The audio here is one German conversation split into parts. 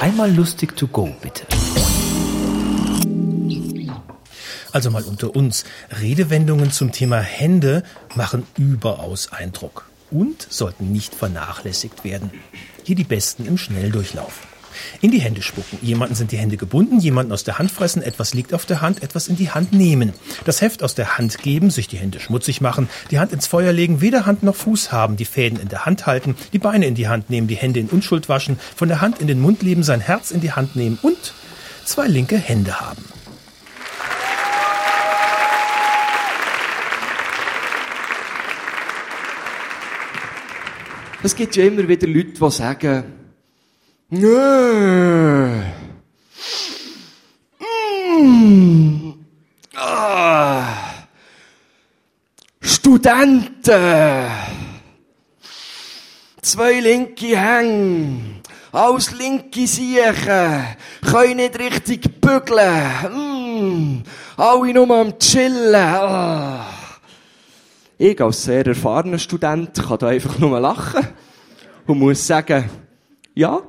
Einmal lustig to go, bitte. Also mal unter uns. Redewendungen zum Thema Hände machen überaus Eindruck und sollten nicht vernachlässigt werden. Hier die besten im Schnelldurchlauf. In die Hände spucken. Jemanden sind die Hände gebunden, jemanden aus der Hand fressen, etwas liegt auf der Hand, etwas in die Hand nehmen. Das Heft aus der Hand geben, sich die Hände schmutzig machen, die Hand ins Feuer legen, weder Hand noch Fuß haben, die Fäden in der Hand halten, die Beine in die Hand nehmen, die Hände in Unschuld waschen, von der Hand in den Mund leben, sein Herz in die Hand nehmen und zwei linke Hände haben. Es gibt ja immer wieder Leute, die sagen, Nö. Mm. Ah. Studenten. Zwei linke Hänge. Als linke Siechen. Können nicht richtig bügeln. Mm. Alle nur am Chillen. Ah. Ich als sehr erfahrener Student kann da einfach nur lachen. Und muss sagen, ja,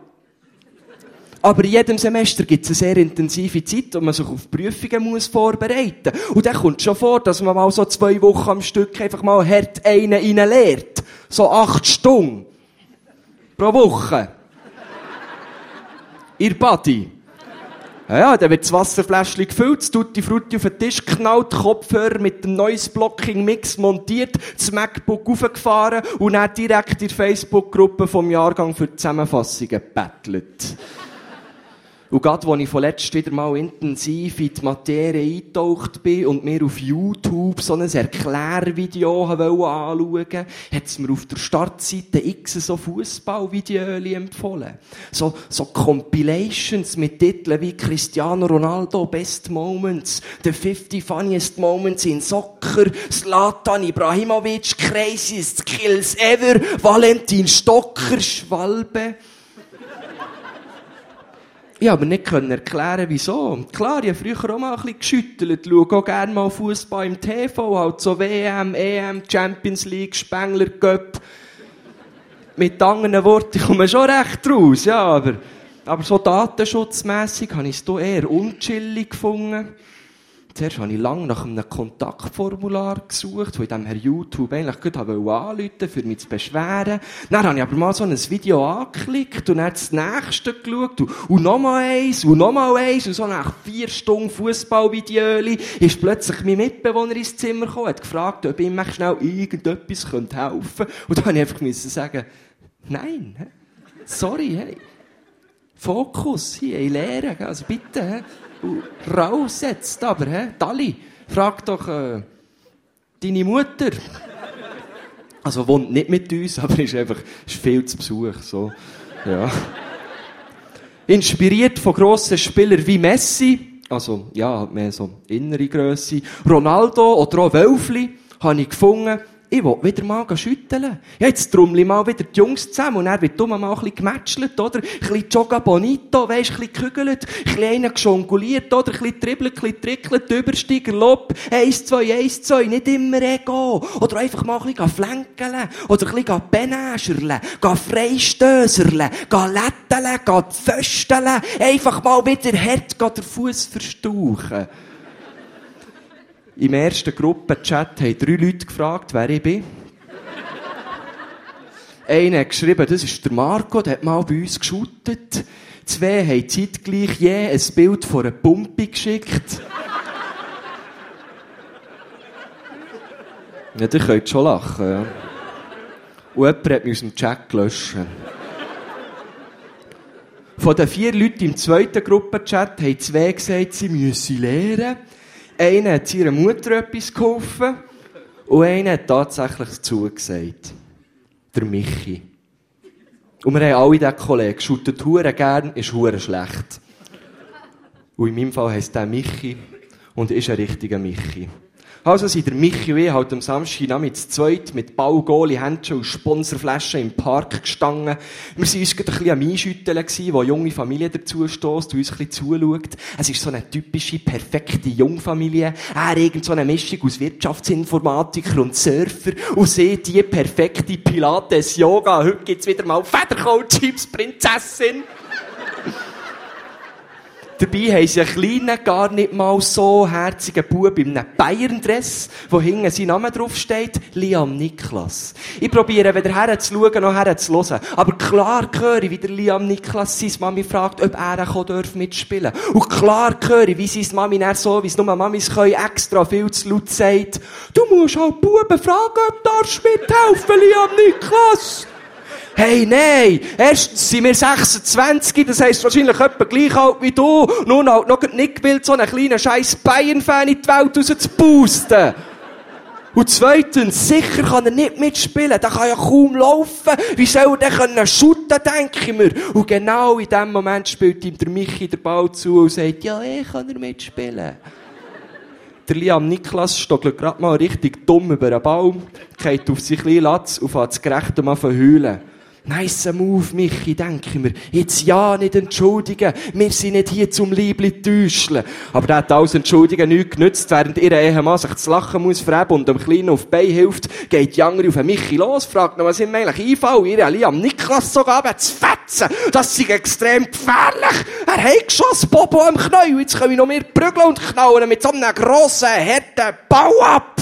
aber in jedem Semester gibt es eine sehr intensive Zeit, wo man sich auf Prüfungen muss vorbereiten muss. Und dann kommt schon vor, dass man mal so zwei Wochen am Stück einfach mal hart einen rein lehrt. So acht Stunden. Pro Woche. Ihr Buddy. Ja, ja, dann wird das Wasserfläschchen gefüllt, das Tutti Frutti auf den Tisch knallt, Kopfhörer mit dem Noise Blocking Mix montiert, das MacBook aufgefahren und dann direkt in der Facebook-Gruppe vom Jahrgang für die Zusammenfassungen gebettelt. Und gerade, als ich vorletzt wieder mal intensiv in die Materie eingetaucht bin und mir auf YouTube so ein Erklärvideo anschauen wollte, hat es mir auf der Startseite x so Fußballvideos empfohlen. So, so Compilations mit Titeln wie Cristiano Ronaldo Best Moments, The 50 Funniest Moments in Soccer, Zlatan Ibrahimovic, Craziest Kills Ever, Valentin Stocker, Schwalbe. Ich aber nicht können erklären, wieso. Klar, ich habe früher auch mal ein bisschen geschüttelt, schaue auch gerne mal Fußball im TV, halt so WM, EM, Champions League, Spengler, Cup. Mit anderen Worten, ich komme schon recht raus, ja, aber, aber so datenschutzmässig habe ich es eher unchillig gefunden. Zuerst habe ich lange nach einem Kontaktformular gesucht, wo ich dem Herr YouTube eigentlich gut anrufen für mich zu beschweren. Dann habe ich aber mal so ein Video angeklickt und dann das nächste geschaut und, nochmal eins und nochmal eins und so nach vier Stunden Fußballvideo ist plötzlich mein Mitbewohner ins Zimmer gekommen, hat gefragt, ob ich mir schnell irgendetwas helfen könnte. Und dann habe ich einfach sagen, nein, sorry, hey. Fokus hier, in Lehre, also bitte, raus jetzt aber, hä? Dali, frag doch äh, deine Mutter. Also wohnt nicht mit uns, aber ist einfach ist viel zu Besuch. So. Ja. Inspiriert von grossen Spielern wie Messi, also ja, mehr so innere Größe, Ronaldo oder auch Wölfli, habe ich gefunden, ich will wieder mal schütteln. Ja, jetzt trommel mal wieder die Jungs zusammen und dann wird dumm mal ein bisschen gematschelt, oder? Ein bisschen Joga Bonito, weisst, ein bisschen gekügelt, ein bisschen einen geschonguliert, oder? Ein bisschen dribbelt, ein bisschen trickelt, Übersteiger, Lob, eins, zwei, eins, zwei, nicht immer Ego. Oder einfach mal ein bisschen flankeln, oder ein bisschen benäscherle, freistöserle, letteln, fösteln, einfach mal wieder hart den Fuß verstauchen. Im ersten Gruppenchat haben drei Leute gefragt, wer ich bin. Einer hat geschrieben, das ist der Marco, der hat mal bei uns geschootet. Zwei haben zeitgleich je ein Bild von einer Pumpe geschickt. ja, ihr könnt schon lachen, ja. Und jemand hat mich aus dem Chat gelöscht. Von den vier Leuten im zweiten Gruppenchat haben zwei gesagt, sie müssen lernen. Einer hat ihrer Mutter etwas geholfen und einer hat tatsächlich zugesagt. Der Michi. Und wir haben alle diesen Kollegen. Schuttet Huren gern, ist Huren schlecht. Und in meinem Fall heisst der Michi und ist ein richtiger Michi. Also sind der Michi und ich halt am Samstag mit zweit mit Ball, Goalie, Händchen und Sponsorflaschen im Park gestanden. Wir waren uns gerade ein bisschen am Einschütteln gewesen, wo junge Familie dazu stößt und uns ein bisschen zuschaut. Es ist so eine typische, perfekte Jungfamilie. Er irgend so eine Mischung aus Wirtschaftsinformatiker und Surfer und sie die perfekte Pilates-Yoga. Heute gibt's wieder mal Federcoach-Chips, Prinzessin. Dabei haben sie einen kleinen, gar nicht mal so herzigen Bub in einem Bayern-Dress, wo hinten sein Name draufsteht, Liam Niklas. Ich probiere weder herzuschauen noch herzzuhören. Aber klar höre ich, wie der Liam Niklas seine Mami fragt, ob er auch mitspielen darf. Und klar höre ich, wie seine Mami dann so, wie es nur Mamis können, extra viel zu laut sagt, du musst auch Buben fragen, ob du mithelfen Liam Niklas. Hey, nein! Erstens sind wir 26, das heisst wahrscheinlich etwa gleich alt wie du. Nun halt noch nicht gewillt, so einen kleinen scheiß Bayern-Fan in die Welt rauszuboosten. Und zweitens, sicher kann er nicht mitspielen. Der kann ja kaum laufen. Wie soll er denn shooten, denke ich mir. Und genau in dem Moment spielt ihm der Michi den Ball zu und sagt, ja, ich kann er mitspielen. Der Liam Niklas stockelt gerade mal richtig dumm über einen Baum, geht auf sich kleinen Latz und fährt das Gerechte mal verheulen. Nice Move, Michi, denke mir. Jetzt ja nicht entschuldigen. Wir sind nicht hier zum Liebli täuscheln. Aber der hat alles Entschuldigen nichts genützt. Während ihr Ehemann sich zu lachen muss verheben und dem Kleinen auf die Beine hilft, geht die andere auf den Michi los, fragt noch, was ihm eigentlich einfällt. Ihr Liam Niklas sogar zu fetzen. Das ist extrem gefährlich. Er hat geschossen, Bobo am Knäuel. Jetzt können wir noch mehr prügeln und knallen mit so einem grossen, harten Bau ab.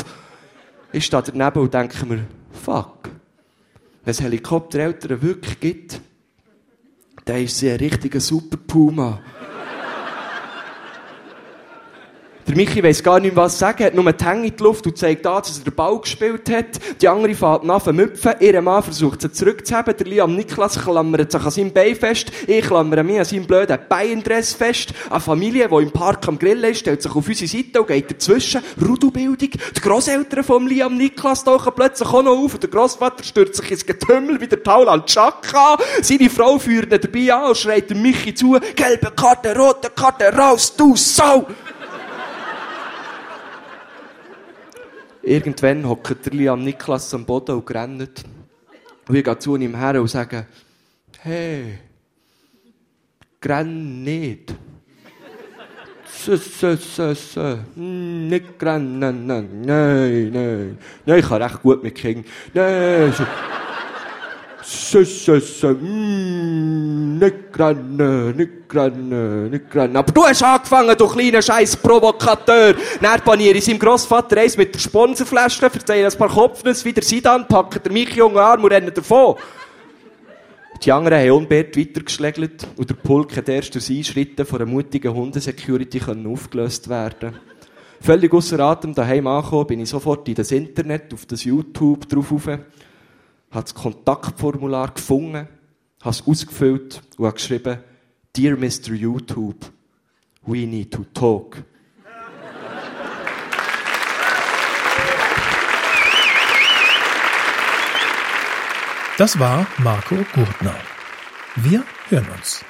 Ich stehe daneben und denke mir, fuck wenn es Helikoptereltern wirklich gibt, dann ist sie ein richtiger Super Puma. Der Michi weiss gar nicht, was sagen, hat nur die Hänge in die Luft und zeigt an, dass er den Ball gespielt hat. Die andere fährt an zu müpfen. Ihr Mann versucht sie zurückzuheben. Der Liam Niklas klammert sich an seinem Bein fest. Ich klammere mich an seinem blöden Beiendress fest. Eine Familie, die im Park am Grill ist, stellt sich auf unsere Seite und geht dazwischen. Rudelbildung. Die Grosseltern von Liam Niklas tauchen plötzlich auch noch auf und der Grossvater stürzt sich ins Getümmel wie der Tauland Chaka. Seine Frau führt ihn dabei an und schreit dem Michi zu. Gelbe Karte, rote Karte, raus, du Sau! Irgendwann hockt der Liam Niklas am Boden und rennt. Und ich gehe zu ihm her und sage, hey, grenn nicht. Sö, sö, sö, sö. Nicht rennen, nein, nein, nein. Nein, ich kann recht gut mit Kindern. Nein. Süße, mm, nicht rennen, nicht rennen, nicht rennen. Aber du hast angefangen, du kleiner scheiß Provokateur. Dann paniere ich seinem Grossvater eins mit der Sponsorflasche, verteile ein paar Kopfnüsse, wieder Sidan, packen der mich junge Arm und rennen davon. Die anderen haben unbeirrt weitergeschlägelt und der Pulk hat erst durch Einschritten von einer mutigen Hundesecurity aufgelöst werden Völlig außer Atem daheim angekommen, bin ich sofort in das Internet, auf das YouTube drauf habe das Kontaktformular gefunden, habe es ausgefüllt und habe geschrieben, Dear Mr. YouTube, we need to talk. Das war Marco Gurtner. Wir hören uns.